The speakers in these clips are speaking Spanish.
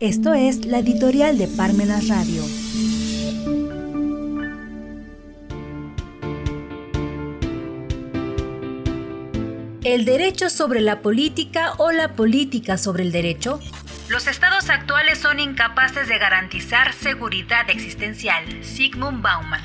Esto es la editorial de Parmenas Radio. ¿El derecho sobre la política o la política sobre el derecho? Los estados actuales son incapaces de garantizar seguridad existencial. Sigmund Bauman.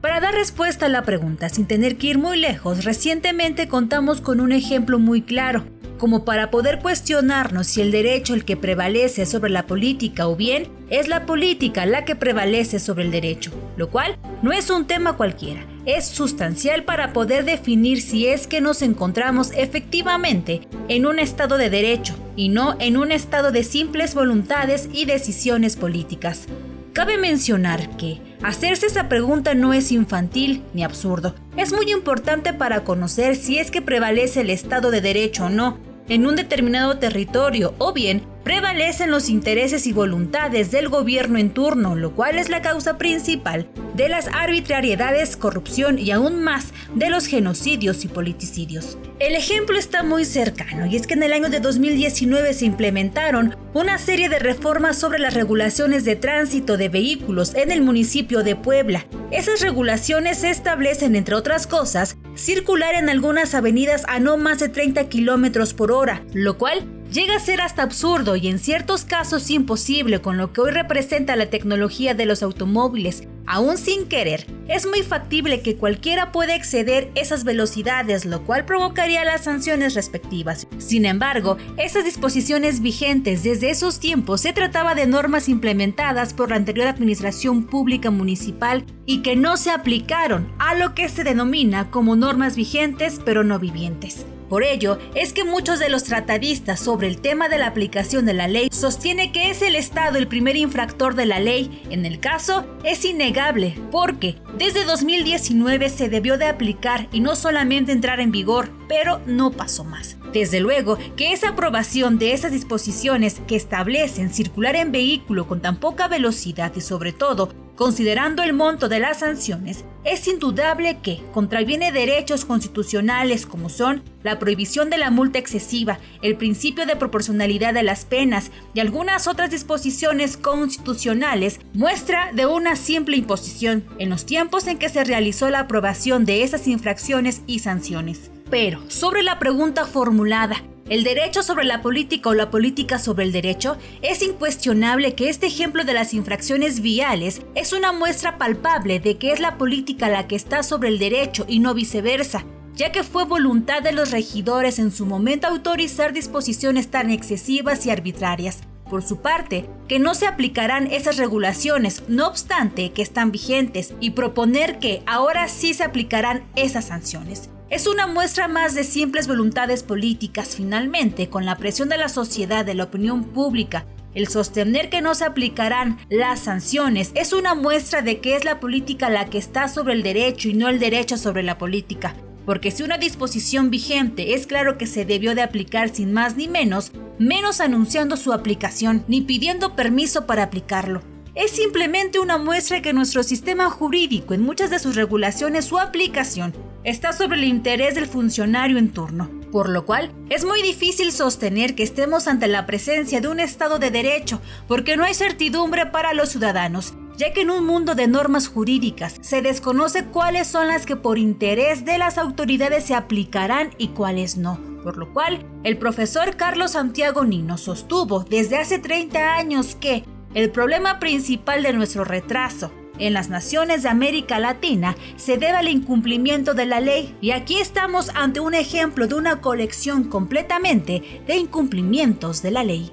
Para dar respuesta a la pregunta sin tener que ir muy lejos, recientemente contamos con un ejemplo muy claro como para poder cuestionarnos si el derecho el que prevalece sobre la política o bien es la política la que prevalece sobre el derecho, lo cual no es un tema cualquiera, es sustancial para poder definir si es que nos encontramos efectivamente en un estado de derecho y no en un estado de simples voluntades y decisiones políticas. Cabe mencionar que hacerse esa pregunta no es infantil ni absurdo. Es muy importante para conocer si es que prevalece el Estado de Derecho o no, en un determinado territorio o bien prevalecen los intereses y voluntades del gobierno en turno, lo cual es la causa principal de las arbitrariedades, corrupción y aún más de los genocidios y politicidios. El ejemplo está muy cercano y es que en el año de 2019 se implementaron una serie de reformas sobre las regulaciones de tránsito de vehículos en el municipio de Puebla. Esas regulaciones establecen, entre otras cosas, circular en algunas avenidas a no más de 30 kilómetros por hora, lo cual llega a ser hasta absurdo y en ciertos casos imposible con lo que hoy representa la tecnología de los automóviles. Aún sin querer, es muy factible que cualquiera pueda exceder esas velocidades, lo cual provocaría las sanciones respectivas. Sin embargo, esas disposiciones vigentes desde esos tiempos se trataba de normas implementadas por la anterior administración pública municipal y que no se aplicaron a lo que se denomina como normas vigentes pero no vivientes. Por ello, es que muchos de los tratadistas sobre el tema de la aplicación de la ley sostiene que es el Estado el primer infractor de la ley. En el caso, es innegable, porque desde 2019 se debió de aplicar y no solamente entrar en vigor, pero no pasó más. Desde luego que esa aprobación de esas disposiciones que establecen circular en vehículo con tan poca velocidad y sobre todo Considerando el monto de las sanciones, es indudable que contraviene derechos constitucionales como son la prohibición de la multa excesiva, el principio de proporcionalidad de las penas y algunas otras disposiciones constitucionales, muestra de una simple imposición en los tiempos en que se realizó la aprobación de esas infracciones y sanciones. Pero, sobre la pregunta formulada, el derecho sobre la política o la política sobre el derecho, es incuestionable que este ejemplo de las infracciones viales es una muestra palpable de que es la política la que está sobre el derecho y no viceversa, ya que fue voluntad de los regidores en su momento autorizar disposiciones tan excesivas y arbitrarias. Por su parte, que no se aplicarán esas regulaciones, no obstante que están vigentes, y proponer que ahora sí se aplicarán esas sanciones. Es una muestra más de simples voluntades políticas finalmente, con la presión de la sociedad, de la opinión pública. El sostener que no se aplicarán las sanciones es una muestra de que es la política la que está sobre el derecho y no el derecho sobre la política. Porque si una disposición vigente es claro que se debió de aplicar sin más ni menos, menos anunciando su aplicación ni pidiendo permiso para aplicarlo. Es simplemente una muestra que nuestro sistema jurídico en muchas de sus regulaciones su aplicación está sobre el interés del funcionario en turno, por lo cual es muy difícil sostener que estemos ante la presencia de un Estado de Derecho porque no hay certidumbre para los ciudadanos, ya que en un mundo de normas jurídicas se desconoce cuáles son las que por interés de las autoridades se aplicarán y cuáles no. Por lo cual, el profesor Carlos Santiago Nino sostuvo desde hace 30 años que el problema principal de nuestro retraso en las naciones de América Latina se debe al incumplimiento de la ley y aquí estamos ante un ejemplo de una colección completamente de incumplimientos de la ley.